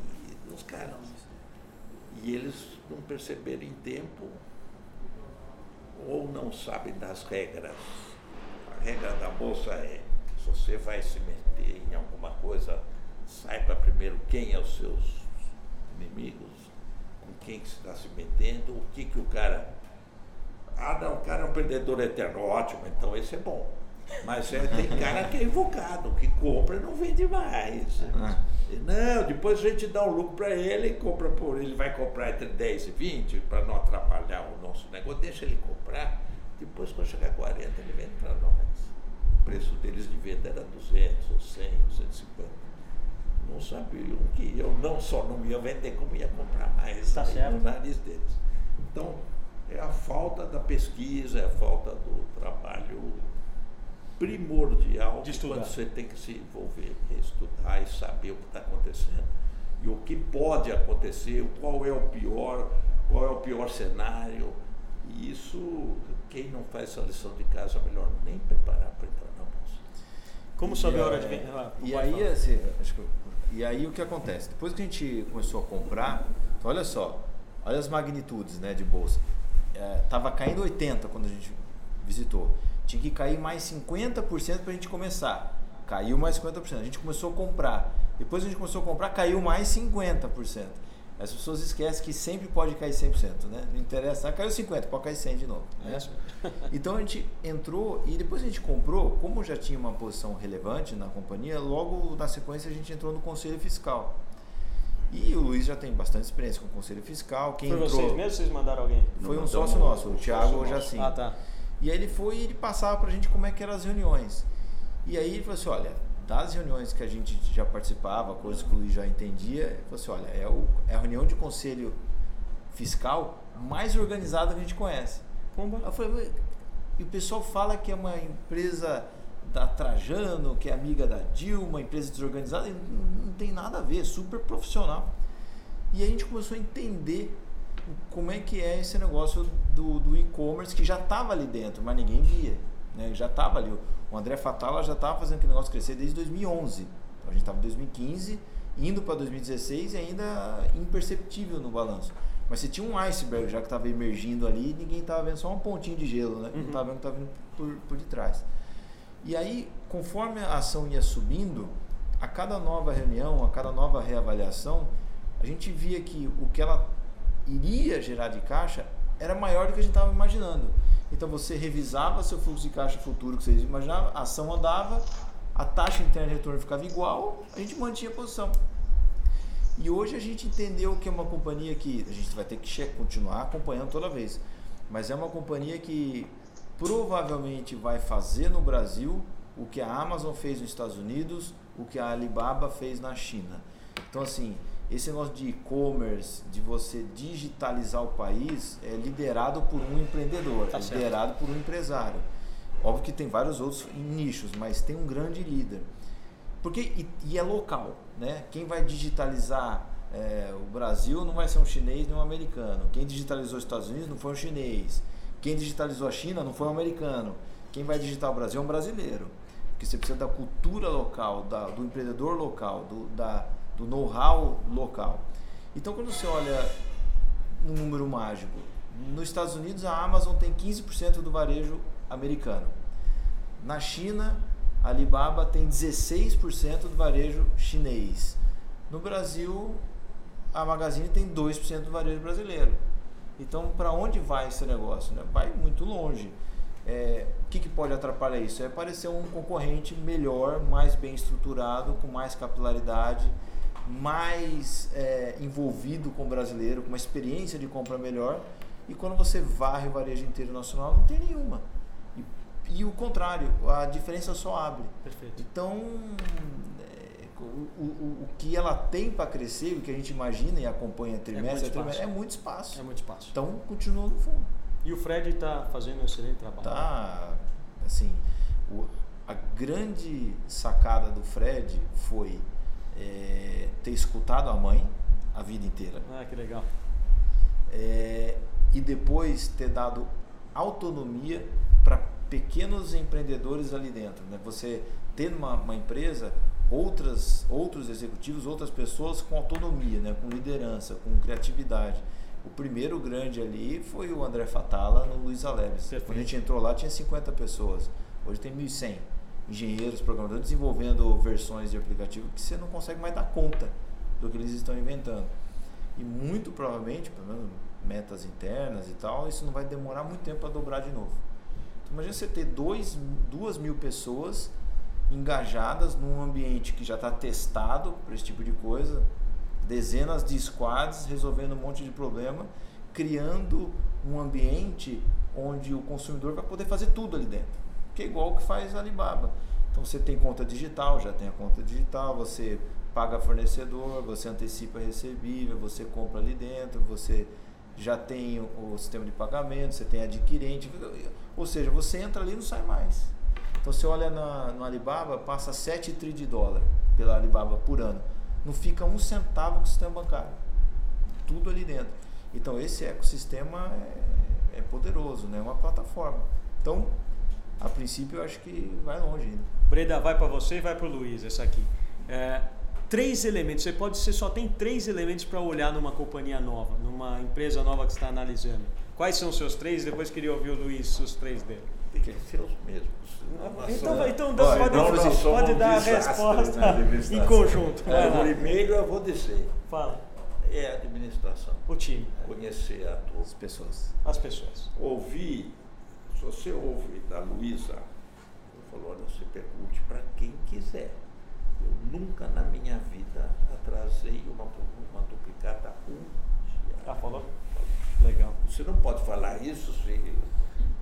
os caras. E eles não perceberam em tempo ou não sabem das regras. A regra da moça é, se você vai se meter em alguma coisa, saiba primeiro quem é os seus inimigos, com quem que está se metendo, o que, que o cara. Ah não, o cara é um perdedor eterno, ótimo, então esse é bom. Mas é, tem cara que é invocado, que compra e não vende mais. Não, depois a gente dá um lucro para ele e compra por ele vai comprar entre 10 e 20 para não atrapalhar o nosso negócio. Deixa ele comprar, depois quando chegar a 40 ele vende para nós. O preço deles de venda era 200, ou 100, ou 150. Não sabiam que eu não só não ia vender, como ia comprar mais tá no nariz deles. Então, é a falta da pesquisa, é a falta do trabalho primordial de quando você tem que se envolver, estudar e saber o que está acontecendo e o que pode acontecer, qual é o pior, qual é o pior cenário. E isso, quem não faz essa lição de casa, é melhor nem preparar para entrar na bolsa. Como saber a hora de vender? Ah, e aí, assim, que, e aí o que acontece? Depois que a gente começou a comprar, então olha só, olha as magnitudes né, de bolsa. É, tava caindo 80 quando a gente visitou. Tinha que cair mais 50% para a gente começar. Caiu mais 50%. A gente começou a comprar. Depois a gente começou a comprar, caiu mais 50%. As pessoas esquecem que sempre pode cair 100%, né? Não interessa, ah, caiu 50%, pode cair 100% de novo. Né? Então a gente entrou e depois a gente comprou, como já tinha uma posição relevante na companhia, logo na sequência a gente entrou no conselho fiscal. E o Luiz já tem bastante experiência com o conselho fiscal. Quem Foi entrou, vocês mesmo vocês mandaram alguém? Foi um sócio nosso, o Thiago Jacim. Ah, tá. E aí ele foi e ele passava para a gente como é que eram as reuniões. E aí ele falou assim, olha, das reuniões que a gente já participava, coisas que o Luiz já entendia, ele falou assim, olha, é, o, é a reunião de conselho fiscal mais organizada que a gente conhece. Pumba. Eu falei, e o pessoal fala que é uma empresa da Trajano, que é amiga da Dilma, empresa desorganizada, e não, não tem nada a ver, é super profissional. E aí a gente começou a entender como é que é esse negócio do, do e-commerce que já estava ali dentro, mas ninguém via. Né? Já estava ali. O André Fatala já estava fazendo aquele negócio crescer desde 2011. Então, a gente estava em 2015, indo para 2016 e ainda imperceptível no balanço. Mas você tinha um iceberg já que estava emergindo ali e ninguém estava vendo só um pontinho de gelo, né? Uhum. Não estava vendo que estava vindo por, por detrás. E aí, conforme a ação ia subindo, a cada nova reunião, a cada nova reavaliação, a gente via que o que ela iria gerar de caixa era maior do que a gente estava imaginando. Então você revisava seu fluxo de caixa futuro que vocês imaginavam, a ação andava, a taxa interna de retorno ficava igual, a gente mantinha a posição. E hoje a gente entendeu que é uma companhia que a gente vai ter que continuar acompanhando toda vez, mas é uma companhia que provavelmente vai fazer no Brasil o que a Amazon fez nos Estados Unidos, o que a Alibaba fez na China. Então, assim, esse negócio de e-commerce, de você digitalizar o país, é liderado por um empreendedor, Tá é liderado por um empresário. Óbvio que tem vários outros nichos, mas tem um grande líder. Porque, e, e é local, né? Quem vai digitalizar é, o Brasil não vai ser um chinês nem um americano. Quem digitalizou os Estados Unidos não foi um chinês. Quem digitalizou a China não foi um americano. Quem vai digitar o Brasil é um brasileiro. Porque você precisa da cultura local, da- do empreendedor local, do, da- do know-how local. Então, quando você olha um número mágico, nos Estados Unidos a Amazon tem 15% do varejo americano. Na China, a Alibaba tem 16% do varejo chinês. No Brasil, a Magazine tem 2% do varejo brasileiro. Então, para onde vai esse negócio? Né? Vai muito longe. É, o que, que pode atrapalhar isso? É aparecer um concorrente melhor, mais bem estruturado, com mais capilaridade, mais é, envolvido com o brasileiro, com uma experiência de compra melhor. E quando você varre o varejo inteiro nacional, não tem nenhuma. E, e o contrário, a diferença só abre. Perfeito. Então, é, o, o, o que ela tem para crescer, o que a gente imagina e acompanha trimestre muito a trimestre, é muito espaço. É muito espaço. Então, continua no fundo. E o Fred está fazendo um excelente trabalho. Tá, assim, o- a grande sacada do Fred foi é, ter escutado a mãe a vida inteira Ah, que legal. é, e depois ter dado autonomia para pequenos empreendedores ali dentro. Né? Você ter uma, uma empresa outras, outros executivos, outras pessoas com autonomia, né? com liderança, com criatividade. O primeiro grande ali foi o André Fatala no Luiz. Perfeito. Quando a gente entrou lá tinha 50 pessoas. Hoje tem 1.100 engenheiros, programadores desenvolvendo versões de aplicativo que você não consegue mais dar conta do que eles estão inventando. E muito provavelmente, pelo menos metas internas e tal, isso não vai demorar muito tempo para dobrar de novo. Então, imagina você ter dois, duas mil pessoas engajadas num ambiente que já está testado para esse tipo de coisa, dezenas de squads resolvendo um monte de problema, criando um ambiente onde o consumidor vai poder fazer tudo ali dentro, que é igual o que faz a Alibaba. Então você tem conta digital, já tem a conta digital, você paga fornecedor, você antecipa recebível, você compra ali dentro, você já tem o, sistema de pagamento, você tem adquirente, ou seja, você entra ali e não sai mais. Então você olha na, no Alibaba, passa 7 tri de dólar pela Alibaba por ano. Não fica um centavo com o sistema bancário. Tudo ali dentro. Então esse ecossistema é, é poderoso, né? é uma plataforma. Então, a princípio eu acho que vai longe ainda. Breda, vai para você e vai para o Luiz, essa aqui. É, três elementos. Você pode ser só tem três elementos para olhar numa companhia nova, numa empresa nova que você está analisando. Quais são os seus três? Depois queria ouvir o Luiz, os três dele. Tem que ser os mesmos. Então, Nós então dá- pode, pode, somos um dar a resposta administração. em conjunto. É, o primeiro eu vou dizer, Fala. é a administração. O time, Conhecer a As pessoas. as pessoas. Ouvir, se você ouve da Luísa, eu falo, olha, você pergunte para quem quiser. Eu nunca na minha vida atrasei uma, uma duplicata um dia. Ah, falou? Legal. Você não pode falar isso se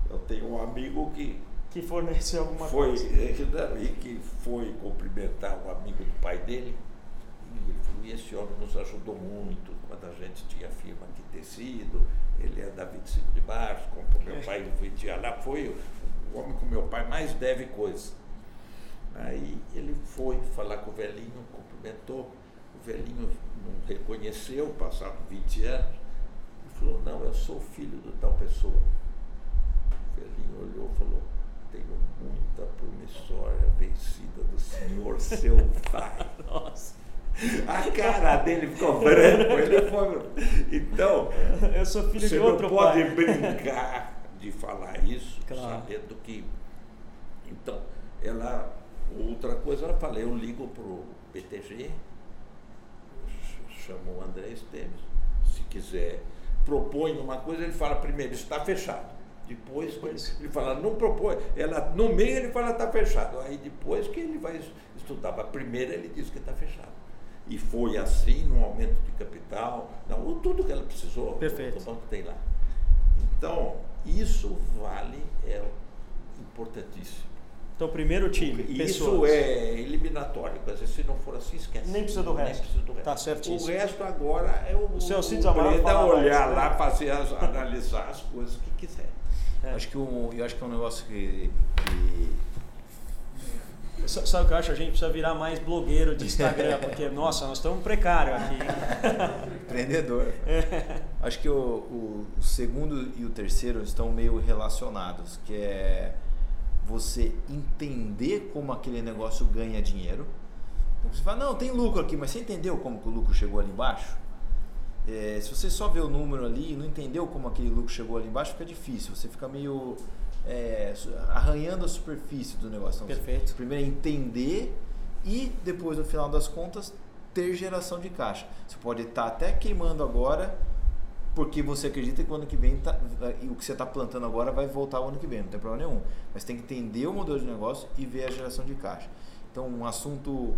eu tenho um amigo que Que forneceu alguma foi, coisa. e que foi cumprimentar um amigo do pai dele. E ele falou, e esse homem nos ajudou muito quando a gente tinha firma de tecido, ele é da 25 de março, como meu pai vendia lá, foi o, o homem que meu pai mais deve coisa. Aí ele foi falar com o velhinho, cumprimentou, o velhinho não reconheceu, passado 20 anos, e falou, não, eu sou filho de tal pessoa. O velhinho olhou e falou, tenho muita promissória vencida do senhor, seu pai. Nossa. A cara dele ficou branco, ele foi. Então, Eu sou filho você de não outro pode pai. brincar de falar isso, Claro. sabendo que. Então, ela. Outra coisa, ela fala, eu ligo para o PTG, ch- chamo o André Esteves, se quiser, propõe uma coisa, ele fala primeiro, está fechado. Depois ele fala, não propõe. Ela, no meio ele fala, está fechado. Aí depois que ele vai es- estudar, mas primeiro ele diz que está fechado. E foi assim no aumento de capital, não, tudo que ela precisou, Perfeito. o banco tem lá. Então, isso vale, é importantíssimo. Então, primeiro time, E pessoas. isso é eliminatório, quer dizer, se não for assim, esquece. Nem precisa do Nem resto. precisa do resto. Tá certíssimo. O resto agora é o, O seu Amaral Breda fala mais, olhar né? lá, fazer as, analisar as coisas que quiser. É. Acho que um, eu acho que é um negócio que, que Sabe o que eu acho? A gente precisa virar mais blogueiro de Instagram, porque, nossa, nós estamos precários aqui. Empreendedor. Acho que o, o- o segundo e o terceiro estão meio relacionados, que é você entender como aquele negócio ganha dinheiro. Então, Você fala, não, tem lucro aqui, mas você entendeu como que o lucro chegou ali embaixo? É, se você só vê o número ali e não entendeu como aquele lucro chegou ali embaixo, fica difícil. Você fica meio é, arranhando a superfície do negócio. Então, Perfeito. Primeiro é entender e depois, no final das contas, ter geração de caixa. Você pode estar até queimando agora, porque você acredita que o ano que vem tá, o que você está plantando agora vai voltar o ano que vem, não tem problema nenhum. Mas tem que entender o modelo de negócio e ver a geração de caixa. Então, um assunto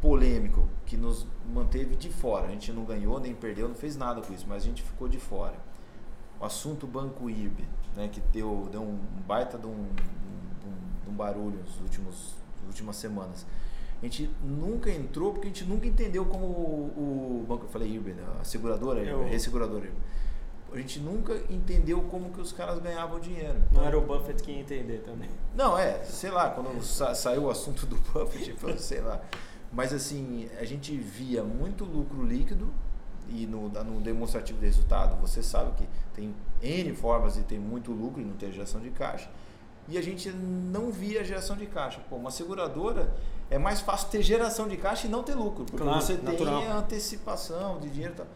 polêmico que nos manteve de fora. A gente não ganhou, nem perdeu, não fez nada com isso, mas a gente ficou de fora. O assunto Banco IRB, né, que deu, deu um baita de um, um- um barulho nos últimos últimas semanas. A gente nunca entrou porque a gente nunca entendeu como o, o banco, eu falei IRB, né, a seguradora, Eu- a resseguradora. A gente nunca entendeu como que os caras ganhavam dinheiro. Não era o Buffett que ia entender também. Não, é, sei lá, quando sa saiu o assunto do Buffett, eu sei lá. Mas assim, a gente via muito lucro líquido e no, no demonstrativo de resultado você sabe que tem N formas de ter muito lucro e não ter geração de caixa. E a gente não via geração de caixa. Pô, uma seguradora é mais fácil ter geração de caixa e não ter lucro, porque Claro, você natural. tem a antecipação de dinheiro e tal.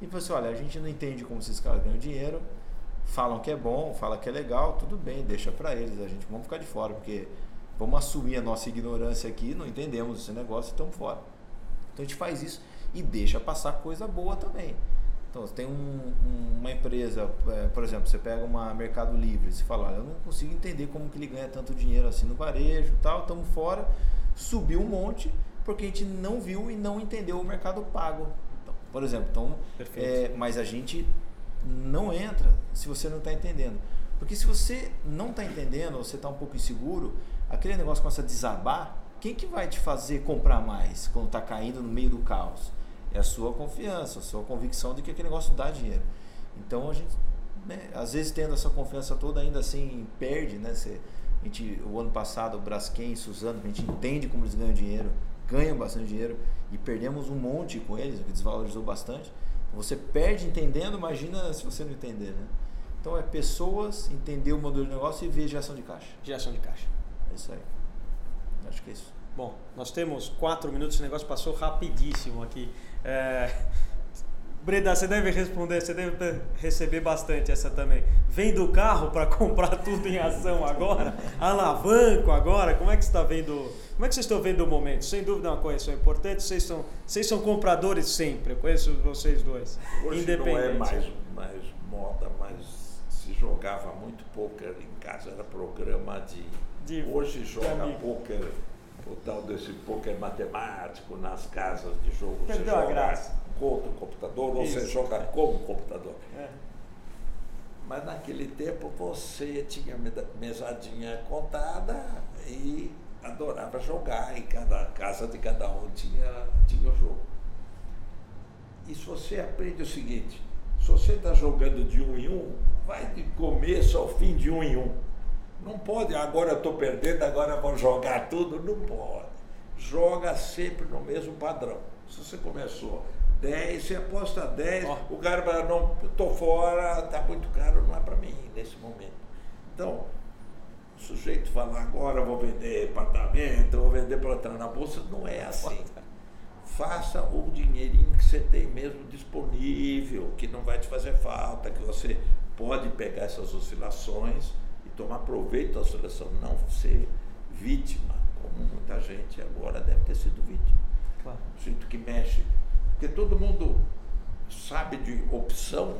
E falou assim, olha, a gente não entende como esses caras ganham dinheiro, falam que é bom, falam que é legal, tudo bem, deixa pra eles, a gente vamos ficar de fora, porque vamos assumir a nossa ignorância aqui, não entendemos esse negócio e estamos fora. Então a gente faz isso e deixa passar coisa boa também. Então, você tem um- um- uma empresa, é, por exemplo, você pega uma Mercado Livre, você fala, eu não consigo entender como que ele ganha tanto dinheiro assim no varejo tal, estamos fora, subiu um monte, porque a gente não viu e não entendeu o mercado pago. Então, por exemplo, então, é, mas a gente não entra se você não está entendendo. Porque se você não está entendendo, ou você está um pouco inseguro, aquele negócio começa a desabar, quem que vai te fazer comprar mais quando está caindo no meio do caos? É a sua confiança, a sua convicção de que aquele negócio dá dinheiro. Então a gente, né, às vezes tendo essa confiança toda, ainda assim perde, né? Você, a gente, o ano passado, o Braskem, Suzano, a gente entende como eles ganham dinheiro, ganham bastante dinheiro e perdemos um monte com eles, o que desvalorizou bastante. Você perde entendendo, imagina se você não entender, né? Então é pessoas, entender o modelo de negócio e ver geração de caixa. Geração de caixa. É isso aí. Acho que é isso. Bom, nós temos quatro minutos, esse negócio passou rapidíssimo aqui. É... Breda, você deve responder, você deve receber bastante essa também. Vende o carro para comprar tudo em ação agora? Alavanco agora? Como é que você está vendo? Como é que vocês estão vendo o momento? Sem dúvida é uma correção importante, vocês são, vocês são compradores sempre, eu conheço vocês dois. Hoje não é Independente. mais, mais moda, mas se jogava muito pôquer em casa, era programa de. De- Hoje joga amigo. O tal desse pôquer matemático nas casas de jogo. Perdeu você joga graça. contra o computador ou você joga como computador. É. Mas naquele tempo você tinha mesadinha contada e adorava jogar, em cada casa de cada um tinha, tinha o jogo. E se você aprende o seguinte, se você está jogando de um em um, vai de começo ao fim de um em um. Não pode, agora eu estou perdendo, agora vou jogar tudo. Não pode. Joga sempre no mesmo padrão. Se você começou 10, você aposta 10, Ó. o cara fala, não, estou fora, está muito caro, não é para mim nesse momento. Então, o sujeito fala, agora vou vender apartamento, vou vender para entrar na bolsa, não é assim. Faça o dinheirinho que você tem mesmo disponível, que não vai te fazer falta, que você pode pegar essas oscilações tomar proveito da oscilação, não ser vítima, como muita gente agora deve ter sido vítima Claro. o jeito que mexe. Porque todo mundo sabe de opção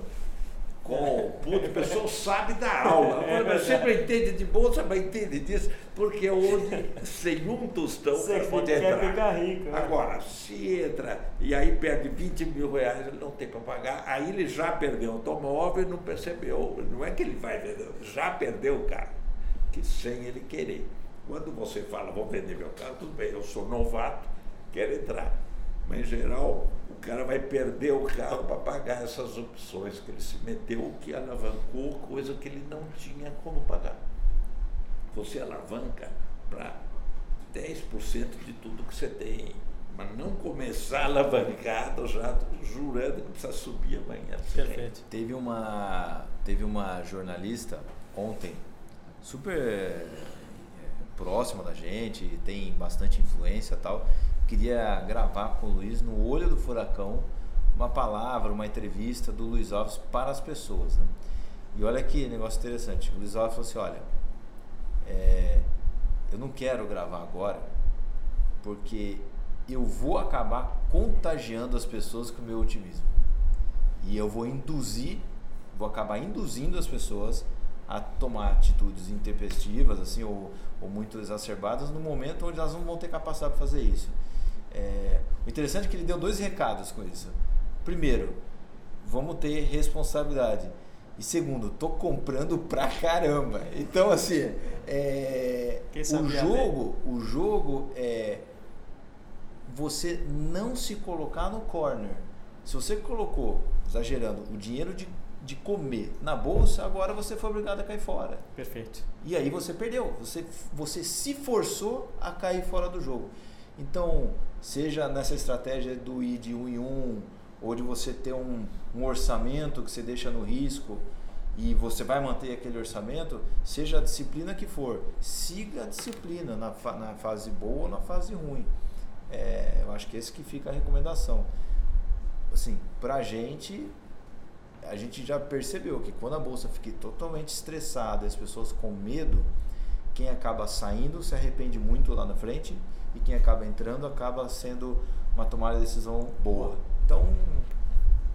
com puto, a pessoa sabe da aula. É mas sempre entende de bolsa, mas entende disso, porque hoje sem um tostão Você para poder quer entrar. ficar rico, né? Agora, se entra e aí perde 20 mil reais, ele não tem para pagar, aí ele já perdeu o automóvel e não percebeu. Não é que ele vai vender, já perdeu o carro, que sem ele querer. Quando você fala, vou vender meu carro, tudo bem, eu sou novato, quero entrar. Mas, em geral, o cara vai perder o carro para pagar essas opções que ele se meteu, que alavancou coisa que ele não tinha como pagar. Você alavanca para 10% de tudo que você tem mas não começar alavancado já jurando que precisa subir amanhã. Perfeito. Teve uma, teve uma jornalista ontem, super é, próxima da gente, tem bastante influência e tal, queria gravar com o Luiz no olho do furacão uma palavra, uma entrevista do Luiz Alves para as pessoas. Né? E olha que negócio interessante. O Luiz Alves falou assim: olha, é, eu não quero gravar agora porque eu vou acabar contagiando as pessoas com o meu otimismo. E eu vou induzir, vou acabar induzindo as pessoas a tomar atitudes intempestivas, assim, ou, ou muito exacerbadas, no momento onde elas não vão ter capacidade para fazer isso. É, o interessante é que ele deu dois recados com isso. Primeiro, vamos ter responsabilidade. E segundo, tô comprando pra caramba. Então, assim, é, o jogo, o jogo é você não se colocar no corner. Se você colocou, exagerando, o dinheiro de, de comer na bolsa, agora você foi obrigado a cair fora. Perfeito. E aí você perdeu. Você, você se forçou a cair fora do jogo. Então, seja nessa estratégia do ir de um em um, ou de você ter um, um orçamento que você deixa no risco e você vai manter aquele orçamento, seja a disciplina que for, siga a disciplina na, na fase boa ou na fase ruim. É, eu acho que esse que fica a recomendação. Assim, pra gente, a gente já percebeu que quando a bolsa fica totalmente estressada, as pessoas com medo, quem acaba saindo se arrepende muito lá na frente e quem acaba entrando acaba sendo uma tomada de decisão boa. Então,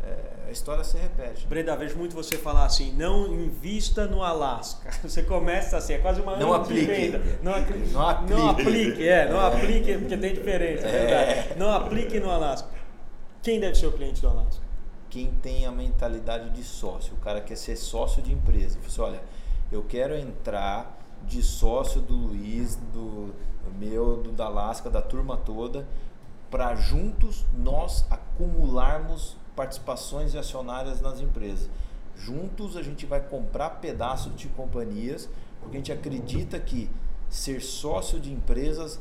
é, a história se repete. Breda, vejo muito você falar assim, não invista no Alasca. Você começa assim, é quase uma não aplique. Não, não, aplique. Não aplique, é, não é. aplique, porque tem diferença, é. é. Não aplique no Alasca. Quem deve ser o cliente do Alasca? Quem tem a mentalidade de sócio, o cara quer ser sócio de empresa. Você olha, eu quero entrar de sócio do Luiz, do meu, do da da turma toda, para juntos nós acumularmos participações acionárias nas empresas. Juntos a gente vai comprar pedaços de companhias, porque a gente acredita que ser sócio de empresas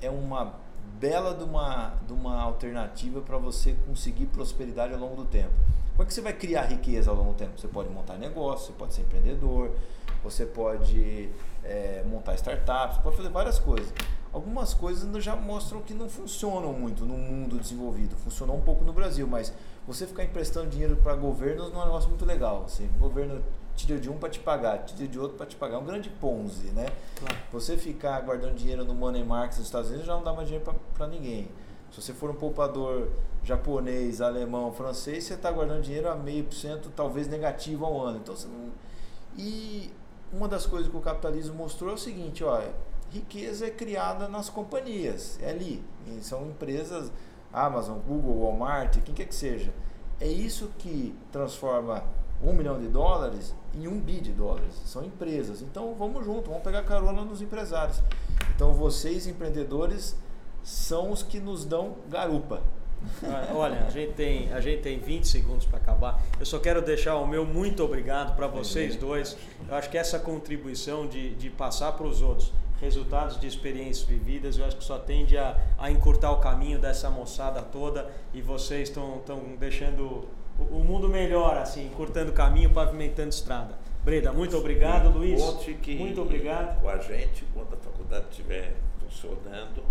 é uma bela de uma, de uma alternativa para você conseguir prosperidade ao longo do tempo. Como é que você vai criar riqueza ao longo do tempo? Você pode montar negócio, você pode ser empreendedor, você pode é, montar startups, pode fazer várias coisas. Algumas coisas já mostram que não funcionam muito no mundo desenvolvido. Funcionou um pouco no Brasil, mas você ficar emprestando dinheiro para governos não é um negócio muito legal. Assim, o governo tira de um para te pagar, tira de outro para te pagar. É um grande ponzi, né? Claro. Você ficar guardando dinheiro no money market nos Estados Unidos já não dá mais dinheiro para ninguém. Se você for um poupador japonês, alemão, francês, você está guardando dinheiro a meio por cento, talvez negativo ao ano. Então você não... E uma das coisas que o capitalismo mostrou é o seguinte, ó, riqueza é criada nas companhias, é ali. São empresas Amazon, Google, Walmart, quem quer que seja. É isso que transforma um milhão de dólares em um bi de dólares. São empresas. Então vamos junto, vamos pegar carona nos empresários. Então vocês, empreendedores, são os que nos dão garupa. Olha, a gente tem, a gente tem 20 segundos para acabar. Eu só quero deixar o meu muito obrigado para vocês dois. Eu acho que essa contribuição de, de passar para os outros resultados de experiências vividas, eu acho que só tende a, a encurtar o caminho dessa moçada toda e vocês estão deixando o, o, mundo melhor, assim, encurtando o caminho, pavimentando estrada. Breda, muito obrigado, Luiz. que muito obrigado. Com a gente, quando a faculdade estiver funcionando.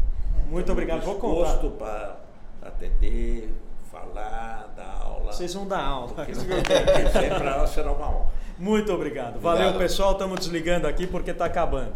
Muito obrigado, vou contar. para atender, falar, dar aula. Vocês vão dar aula. Para nós será uma honra. Muito obrigado. obrigado. Valeu, pessoal. Estamos desligando aqui porque está acabando.